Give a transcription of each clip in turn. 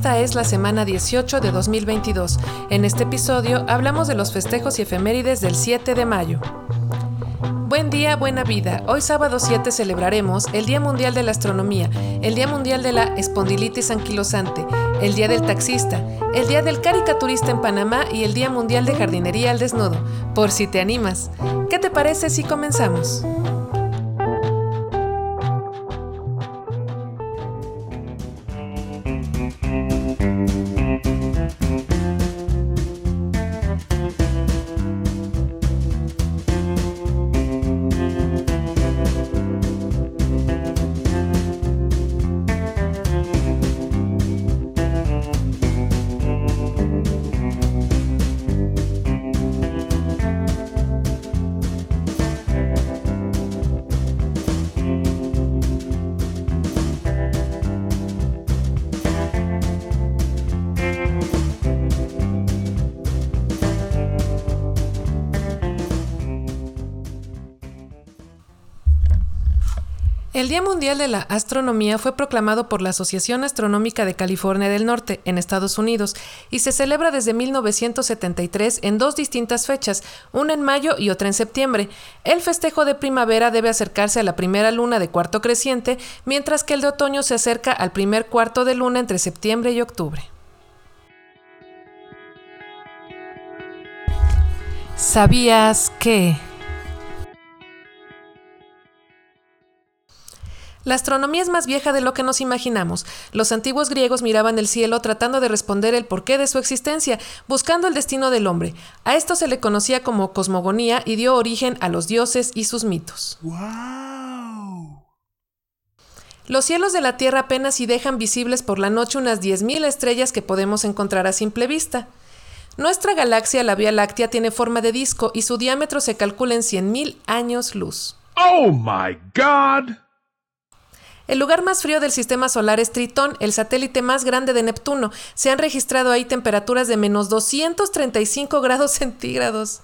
Esta es la semana 18 de 2022. En este episodio hablamos de los festejos y efemérides del 7 de mayo. Buen día, buena vida. Hoy sábado 7 celebraremos el Día Mundial de la Astronomía, el Día Mundial de la Espondilitis Anquilosante, el Día del Taxista, el Día del Caricaturista en Panamá y el Día Mundial de Jardinería al Desnudo, por si te animas. ¿Qué te parece si comenzamos? El Día Mundial de la Astronomía fue proclamado por la Asociación Astronómica de California del Norte, en Estados Unidos, y se celebra desde 1973 en dos distintas fechas, una en mayo y otra en septiembre. El festejo de primavera debe acercarse a la primera luna de cuarto creciente, mientras que el de otoño se acerca al primer cuarto de luna entre septiembre y octubre. ¿Sabías que... La astronomía es más vieja de lo que nos imaginamos. Los antiguos griegos miraban el cielo tratando de responder el porqué de su existencia, buscando el destino del hombre. A esto se le conocía como cosmogonía y dio origen a los dioses y sus mitos. Los cielos de la Tierra apenas si dejan visibles por la noche unas 10.000 estrellas que podemos encontrar a simple vista. Nuestra galaxia, la Vía Láctea, tiene forma de disco y su diámetro se calcula en 100.000 años luz. Oh my God! El lugar más frío del sistema solar es Tritón, el satélite más grande de Neptuno. Se han registrado ahí temperaturas de menos 235 grados centígrados.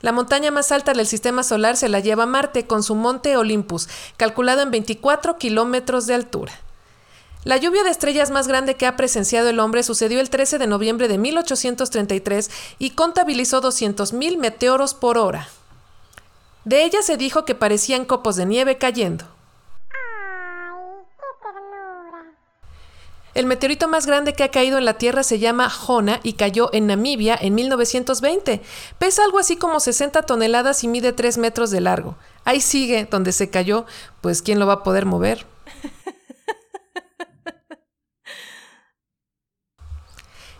La montaña más alta del sistema solar se la lleva Marte con su monte Olympus, calculado en 24 kilómetros de altura. La lluvia de estrellas más grande que ha presenciado el hombre sucedió el 13 de noviembre de 1833 y contabilizó 200.000 meteoros por hora. De ella se dijo que parecían copos de nieve cayendo. El meteorito más grande que ha caído en la Tierra se llama Jona y cayó en Namibia en 1920. Pesa algo así como 60 toneladas y mide 3 metros de largo. Ahí sigue donde se cayó, pues ¿quién lo va a poder mover?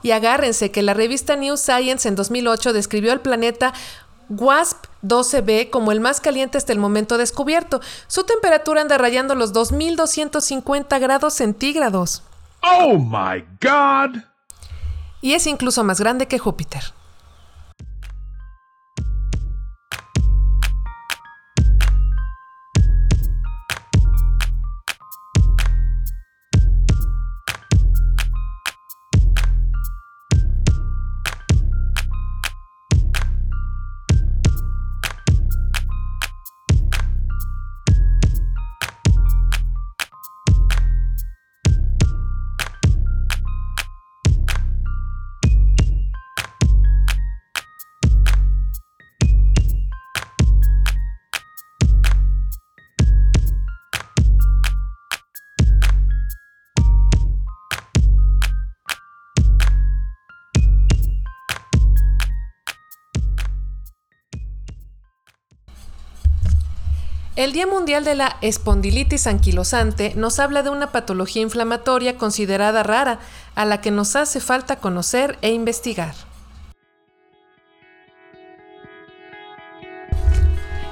Y agárrense que la revista New Science en 2008 describió al planeta WASP 12b como el más caliente hasta el momento descubierto. Su temperatura anda rayando los 2250 grados centígrados. Oh my God! Y es incluso más grande que Júpiter. El Día Mundial de la Espondilitis Anquilosante nos habla de una patología inflamatoria considerada rara, a la que nos hace falta conocer e investigar.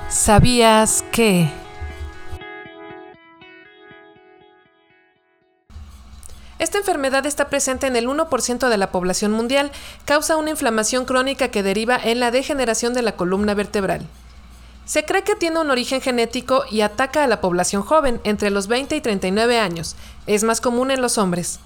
¿Sabías que... Esta enfermedad está presente en el 1% de la población mundial, causa una inflamación crónica que deriva en la degeneración de la columna vertebral. Se cree que tiene un origen genético y ataca a la población joven, entre los 20 y 39 años. Es más común en los hombres.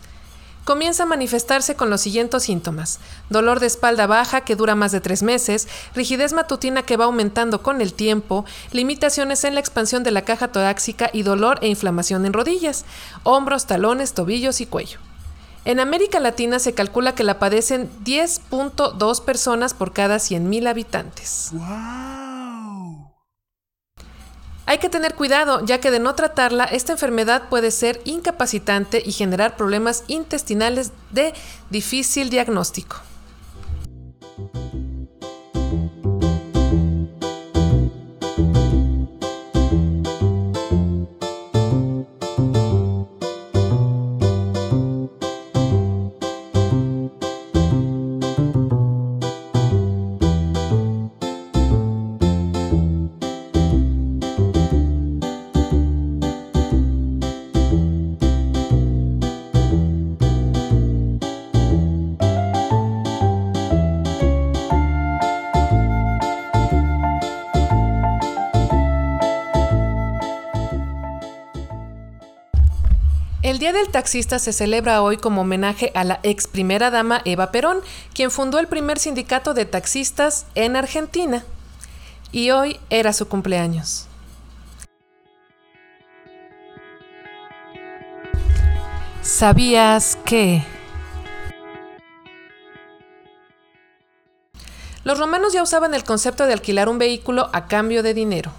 Comienza a manifestarse con los siguientes síntomas. Dolor de espalda baja que dura más de tres meses, rigidez matutina que va aumentando con el tiempo, limitaciones en la expansión de la caja torácica y dolor e inflamación en rodillas, hombros, talones, tobillos y cuello. En América Latina se calcula que la padecen 10.2 personas por cada 100.000 habitantes. Hay que tener cuidado, ya que de no tratarla, esta enfermedad puede ser incapacitante y generar problemas intestinales de difícil diagnóstico. Día del Taxista se celebra hoy como homenaje a la ex primera dama Eva Perón, quien fundó el primer sindicato de taxistas en Argentina. Y hoy era su cumpleaños. ¿Sabías que... Los romanos ya usaban el concepto de alquilar un vehículo a cambio de dinero.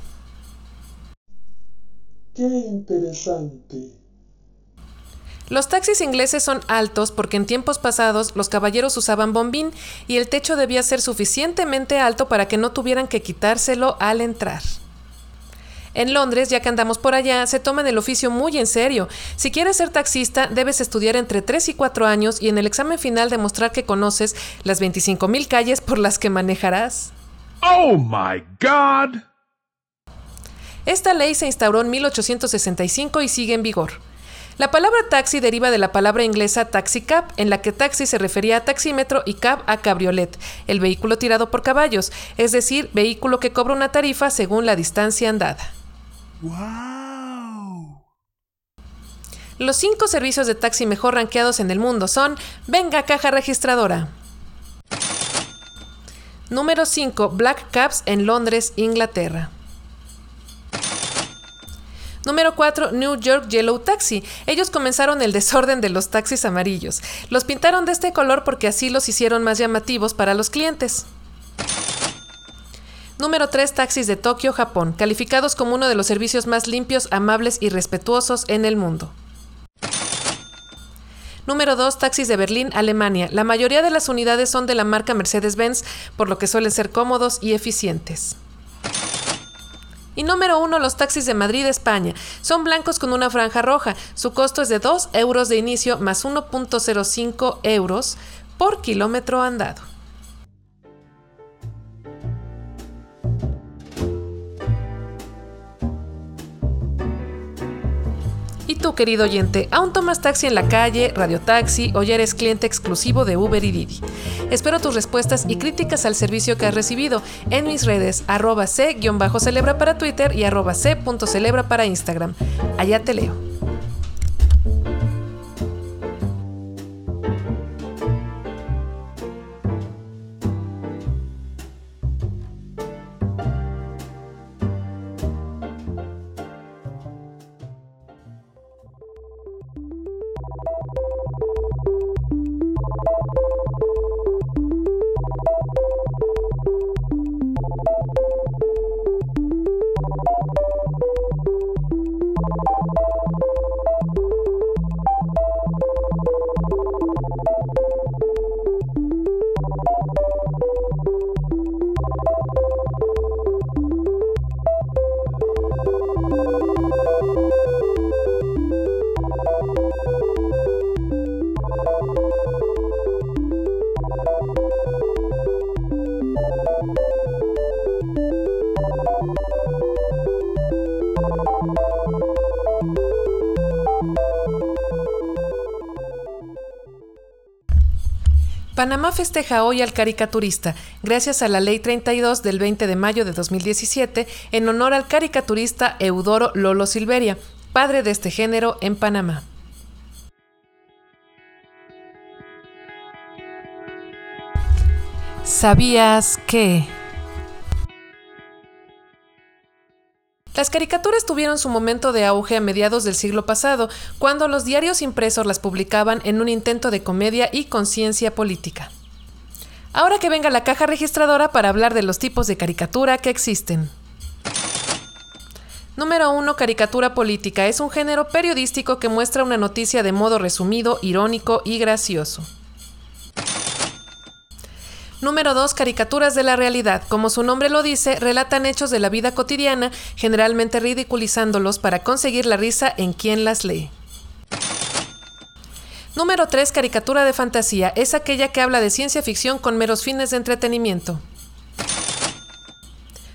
Qué interesante. Los taxis ingleses son altos porque en tiempos pasados los caballeros usaban bombín y el techo debía ser suficientemente alto para que no tuvieran que quitárselo al entrar. En Londres, ya que andamos por allá, se toman el oficio muy en serio. Si quieres ser taxista, debes estudiar entre 3 y 4 años y en el examen final demostrar que conoces las 25.000 calles por las que manejarás. Oh my God! Esta ley se instauró en 1865 y sigue en vigor. La palabra taxi deriva de la palabra inglesa taxicab, en la que taxi se refería a taxímetro y cab a cabriolet, el vehículo tirado por caballos, es decir, vehículo que cobra una tarifa según la distancia andada. ¡Wow! Los cinco servicios de taxi mejor rankeados en el mundo son Venga Caja Registradora. Número 5. Black Cabs en Londres, Inglaterra. Número 4. New York Yellow Taxi. Ellos comenzaron el desorden de los taxis amarillos. Los pintaron de este color porque así los hicieron más llamativos para los clientes. Número 3. Taxis de Tokio, Japón, calificados como uno de los servicios más limpios, amables y respetuosos en el mundo. Número 2. Taxis de Berlín, Alemania. La mayoría de las unidades son de la marca Mercedes-Benz, por lo que suelen ser cómodos y eficientes. Y número 1, los taxis de Madrid, España. Son blancos con una franja roja. Su costo es de 2 euros de inicio más 1.05 euros por kilómetro andado. Tú, querido oyente, ¿aún tomas taxi en la calle, radiotaxi o ya eres cliente exclusivo de Uber y Didi? Espero tus respuestas y críticas al servicio que has recibido en mis redes arroba c-celebra para Twitter y arroba c.celebra para Instagram. Allá te leo. Panamá festeja hoy al caricaturista, gracias a la Ley 32 del 20 de mayo de 2017, en honor al caricaturista Eudoro Lolo Silveria, padre de este género en Panamá. ¿Sabías que... Las caricaturas tuvieron su momento de auge a mediados del siglo pasado, cuando los diarios impresos las publicaban en un intento de comedia y conciencia política. Ahora que venga la caja registradora para hablar de los tipos de caricatura que existen. Número 1. Caricatura política. Es un género periodístico que muestra una noticia de modo resumido, irónico y gracioso. Número 2. Caricaturas de la realidad. Como su nombre lo dice, relatan hechos de la vida cotidiana, generalmente ridiculizándolos para conseguir la risa en quien las lee. Número 3. Caricatura de fantasía. Es aquella que habla de ciencia ficción con meros fines de entretenimiento.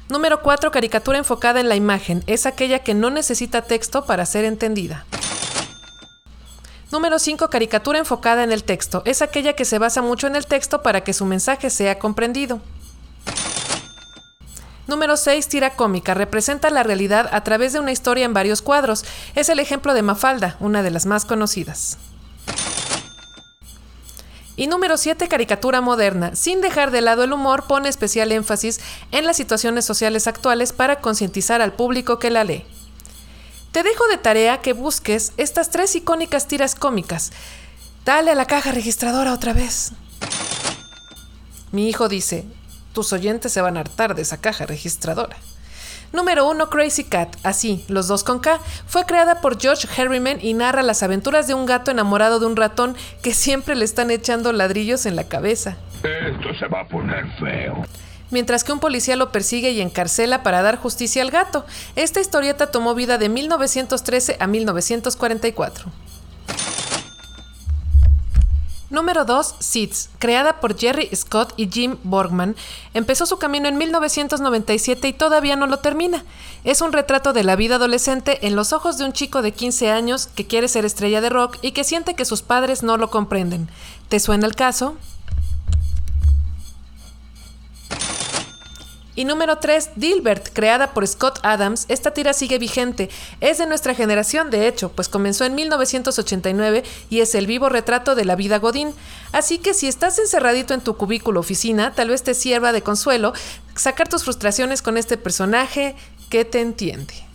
Número 4. Caricatura enfocada en la imagen. Es aquella que no necesita texto para ser entendida. Número 5. Caricatura enfocada en el texto. Es aquella que se basa mucho en el texto para que su mensaje sea comprendido. Número 6. Tira cómica. Representa la realidad a través de una historia en varios cuadros. Es el ejemplo de Mafalda, una de las más conocidas. Y número 7, caricatura moderna. Sin dejar de lado el humor, pone especial énfasis en las situaciones sociales actuales para concientizar al público que la lee. Te dejo de tarea que busques estas tres icónicas tiras cómicas. Dale a la caja registradora otra vez. Mi hijo dice, tus oyentes se van a hartar de esa caja registradora. Número 1, Crazy Cat, así, los dos con K, fue creada por George Harriman y narra las aventuras de un gato enamorado de un ratón que siempre le están echando ladrillos en la cabeza. Esto se va a poner feo mientras que un policía lo persigue y encarcela para dar justicia al gato. Esta historieta tomó vida de 1913 a 1944. Número 2. Seeds, creada por Jerry Scott y Jim Borgman, empezó su camino en 1997 y todavía no lo termina. Es un retrato de la vida adolescente en los ojos de un chico de 15 años que quiere ser estrella de rock y que siente que sus padres no lo comprenden. ¿Te suena el caso? Y número 3, Dilbert, creada por Scott Adams. Esta tira sigue vigente. Es de nuestra generación, de hecho, pues comenzó en 1989 y es el vivo retrato de la vida Godín. Así que si estás encerradito en tu cubículo oficina, tal vez te sirva de consuelo sacar tus frustraciones con este personaje que te entiende.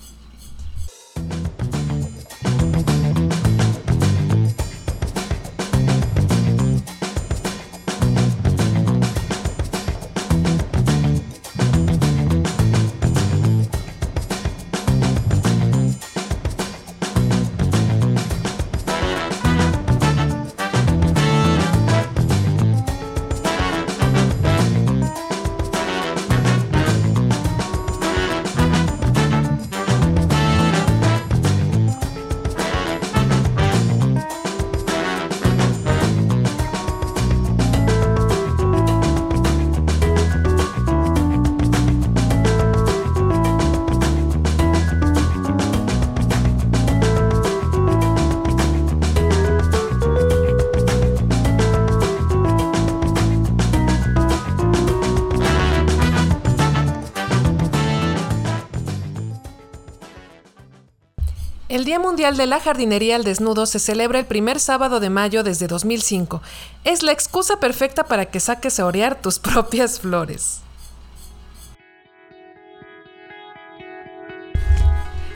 Día Mundial de la Jardinería al Desnudo se celebra el primer sábado de mayo desde 2005. Es la excusa perfecta para que saques a orear tus propias flores.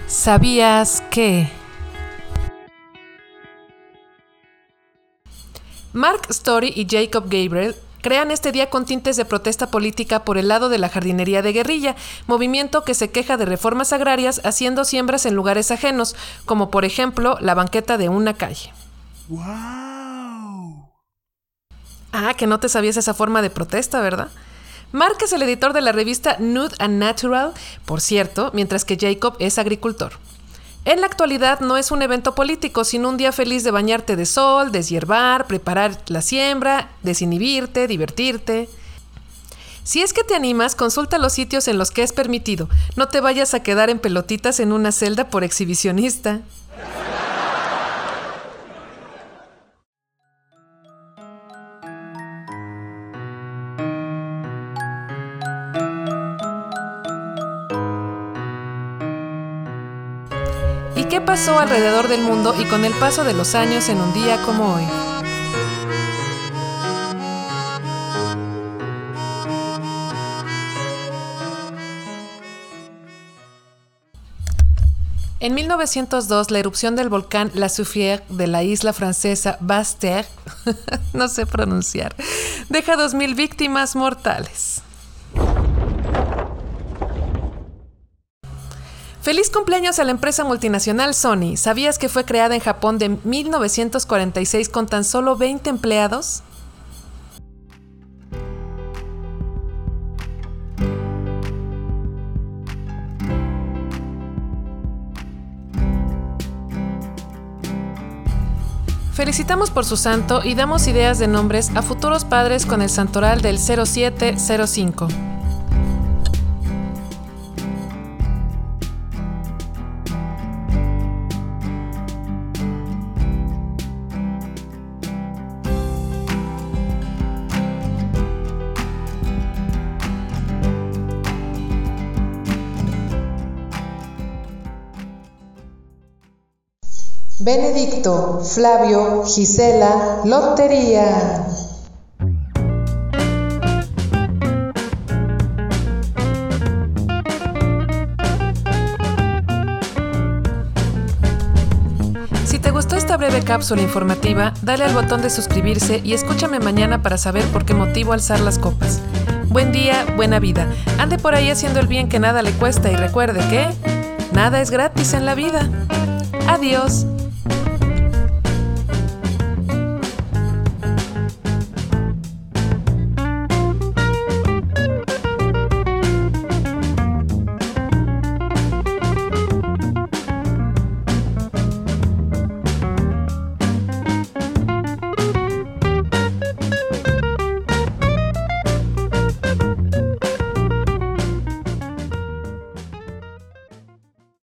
¿Sabías que... Mark Story y Jacob Gabriel crean este día con tintes de protesta política por el lado de la jardinería de guerrilla, movimiento que se queja de reformas agrarias haciendo siembras en lugares ajenos, como por ejemplo la banqueta de una calle. ¡Wow! Ah, que no te sabías esa forma de protesta, ¿verdad? Mark es el editor de la revista Nude and Natural, por cierto, mientras que Jacob es agricultor. En la actualidad no es un evento político, sino un día feliz de bañarte de sol, deshiervar, preparar la siembra, desinhibirte, divertirte. Si es que te animas, consulta los sitios en los que es permitido. No te vayas a quedar en pelotitas en una celda por exhibicionista. Pasó alrededor del mundo y con el paso de los años en un día como hoy? En 1902, la erupción del volcán La Soufrière de la isla francesa Basse-Terre, no sé pronunciar, deja 2.000 víctimas mortales. Feliz cumpleaños a la empresa multinacional Sony. ¿Sabías que fue creada en Japón de 1946 con tan solo 20 empleados? Felicitamos por su santo y damos ideas de nombres a futuros padres con el santoral del 0705. Benedicto, Flavio, Gisela, Lotería. Si te gustó esta breve cápsula informativa, dale al botón de suscribirse y escúchame mañana para saber por qué motivo alzar las copas. Buen día, buena vida. Ande por ahí haciendo el bien que nada le cuesta y recuerde que nada es gratis en la vida. Adiós.